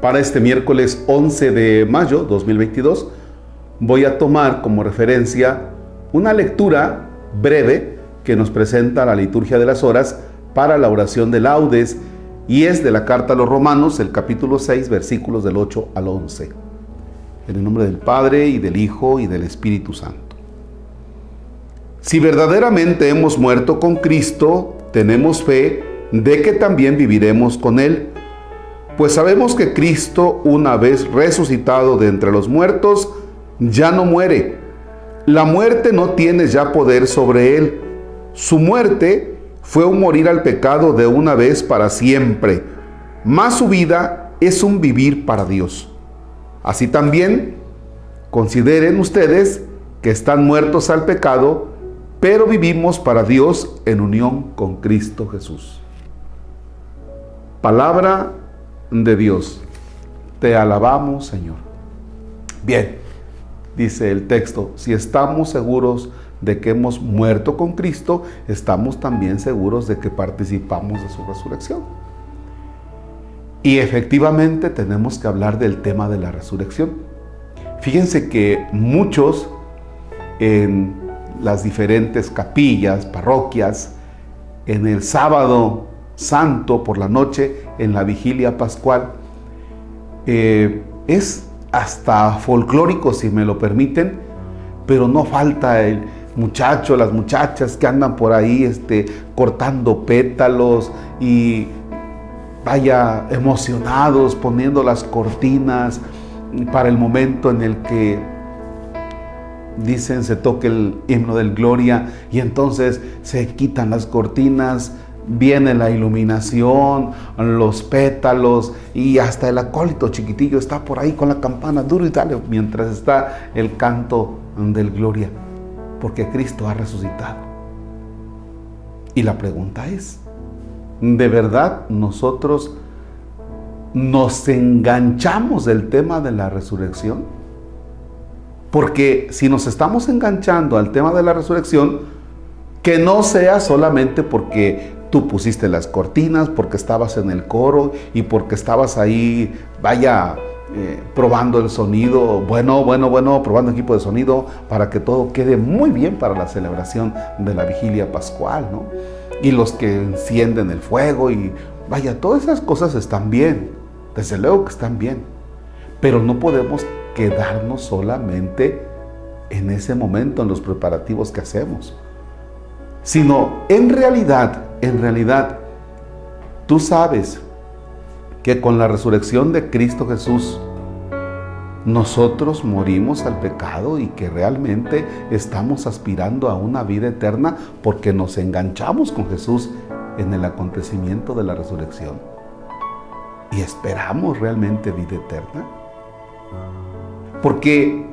Para este miércoles 11 de mayo 2022 voy a tomar como referencia una lectura breve que nos presenta la liturgia de las horas para la oración de laudes y es de la carta a los romanos, el capítulo 6, versículos del 8 al 11. En el nombre del Padre y del Hijo y del Espíritu Santo. Si verdaderamente hemos muerto con Cristo, tenemos fe de que también viviremos con Él pues sabemos que Cristo, una vez resucitado de entre los muertos, ya no muere. La muerte no tiene ya poder sobre él. Su muerte fue un morir al pecado de una vez para siempre, más su vida es un vivir para Dios. Así también, consideren ustedes que están muertos al pecado, pero vivimos para Dios en unión con Cristo Jesús. Palabra de Dios. Te alabamos, Señor. Bien, dice el texto, si estamos seguros de que hemos muerto con Cristo, estamos también seguros de que participamos de su resurrección. Y efectivamente tenemos que hablar del tema de la resurrección. Fíjense que muchos en las diferentes capillas, parroquias, en el sábado santo por la noche en la vigilia pascual. Eh, es hasta folclórico, si me lo permiten, pero no falta el muchacho, las muchachas que andan por ahí este, cortando pétalos y vaya emocionados, poniendo las cortinas para el momento en el que dicen se toque el himno del gloria y entonces se quitan las cortinas, viene la iluminación, los pétalos y hasta el acólito chiquitillo está por ahí con la campana duro y dale mientras está el canto del gloria, porque Cristo ha resucitado. Y la pregunta es, ¿de verdad nosotros nos enganchamos del tema de la resurrección? Porque si nos estamos enganchando al tema de la resurrección, que no sea solamente porque Tú pusiste las cortinas porque estabas en el coro y porque estabas ahí, vaya, eh, probando el sonido, bueno, bueno, bueno, probando equipo de sonido para que todo quede muy bien para la celebración de la vigilia pascual, ¿no? Y los que encienden el fuego y vaya, todas esas cosas están bien, desde luego que están bien, pero no podemos quedarnos solamente en ese momento, en los preparativos que hacemos, sino en realidad en realidad, tú sabes que con la resurrección de Cristo Jesús, nosotros morimos al pecado y que realmente estamos aspirando a una vida eterna porque nos enganchamos con Jesús en el acontecimiento de la resurrección. Y esperamos realmente vida eterna. Porque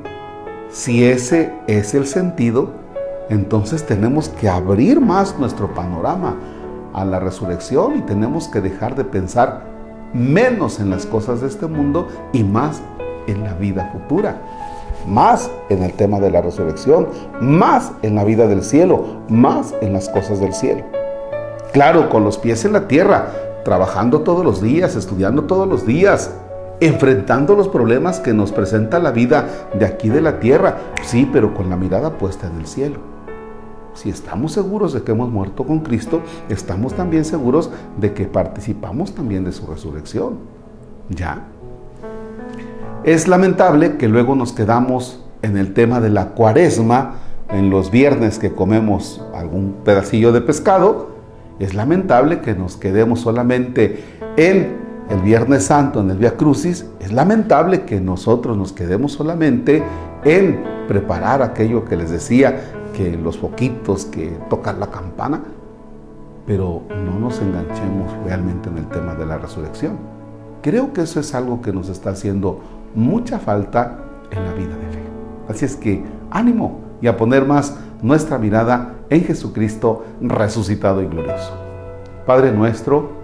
si ese es el sentido, entonces tenemos que abrir más nuestro panorama a la resurrección y tenemos que dejar de pensar menos en las cosas de este mundo y más en la vida futura, más en el tema de la resurrección, más en la vida del cielo, más en las cosas del cielo. Claro, con los pies en la tierra, trabajando todos los días, estudiando todos los días, enfrentando los problemas que nos presenta la vida de aquí de la tierra, sí, pero con la mirada puesta en el cielo. Si estamos seguros de que hemos muerto con Cristo, estamos también seguros de que participamos también de su resurrección. ¿Ya? Es lamentable que luego nos quedamos en el tema de la cuaresma, en los viernes que comemos algún pedacillo de pescado, es lamentable que nos quedemos solamente en el Viernes Santo, en el Via Crucis, es lamentable que nosotros nos quedemos solamente en preparar aquello que les decía, que los foquitos, que tocar la campana, pero no nos enganchemos realmente en el tema de la resurrección. Creo que eso es algo que nos está haciendo mucha falta en la vida de fe. Así es que ánimo y a poner más nuestra mirada en Jesucristo resucitado y glorioso. Padre nuestro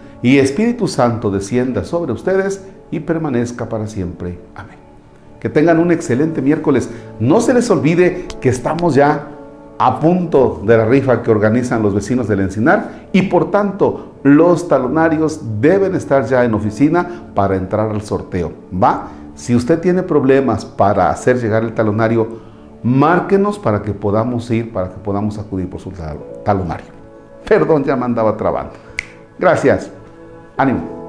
y Espíritu Santo descienda sobre ustedes y permanezca para siempre. Amén. Que tengan un excelente miércoles. No se les olvide que estamos ya a punto de la rifa que organizan los vecinos del Encinar y por tanto los talonarios deben estar ya en oficina para entrar al sorteo. ¿Va? Si usted tiene problemas para hacer llegar el talonario, márquenos para que podamos ir, para que podamos acudir por su talonario. Perdón, ya me andaba trabando. Gracias. Ánimo.